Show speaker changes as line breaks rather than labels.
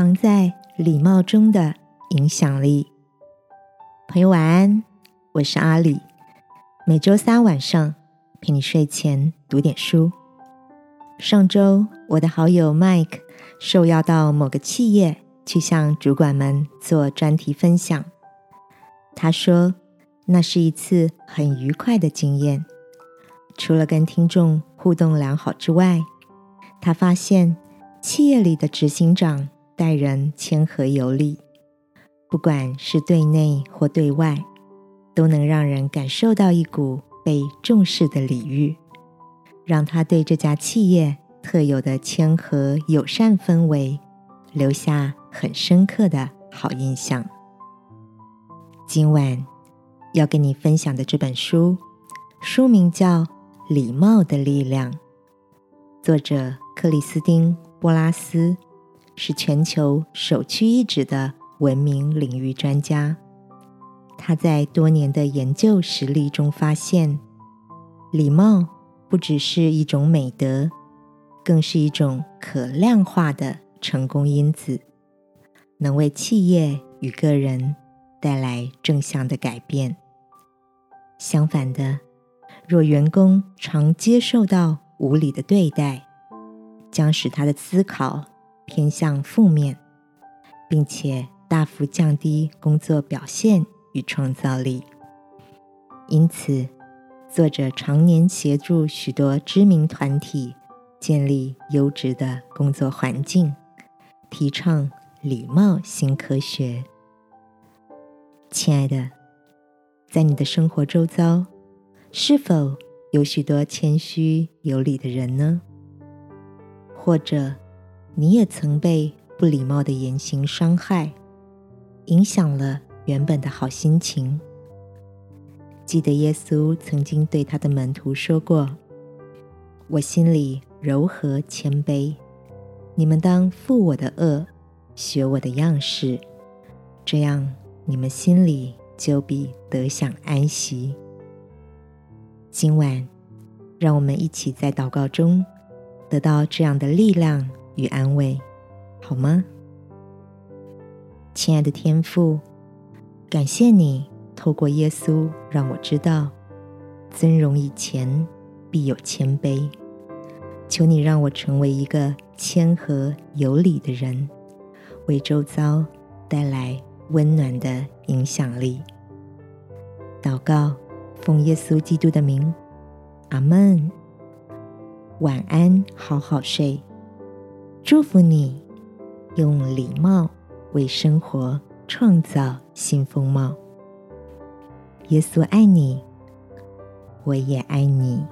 藏在礼貌中的影响力。朋友晚安，我是阿里。每周三晚上陪你睡前读点书。上周我的好友 Mike 受邀到某个企业去向主管们做专题分享。他说，那是一次很愉快的经验。除了跟听众互动良好之外，他发现企业里的执行长待人谦和有礼，不管是对内或对外，都能让人感受到一股被重视的礼遇，让他对这家企业特有的谦和友善氛围留下很深刻的好印象。今晚要跟你分享的这本书，书名叫《礼貌的力量》，作者。克里斯汀·波拉斯是全球首屈一指的文明领域专家。他在多年的研究实例中发现，礼貌不只是一种美德，更是一种可量化的成功因子，能为企业与个人带来正向的改变。相反的，若员工常接受到无理的对待，将使他的思考偏向负面，并且大幅降低工作表现与创造力。因此，作者常年协助许多知名团体建立优质的工作环境，提倡礼貌新科学。亲爱的，在你的生活周遭，是否有许多谦虚有礼的人呢？或者，你也曾被不礼貌的言行伤害，影响了原本的好心情。记得耶稣曾经对他的门徒说过：“我心里柔和谦卑，你们当负我的恶，学我的样式，这样你们心里就必得享安息。”今晚，让我们一起在祷告中。得到这样的力量与安慰，好吗？亲爱的天父，感谢你透过耶稣让我知道，尊荣以前必有谦卑。求你让我成为一个谦和有礼的人，为周遭带来温暖的影响力。祷告，奉耶稣基督的名，阿门。晚安，好好睡。祝福你，用礼貌为生活创造新风貌。耶稣爱你，我也爱你。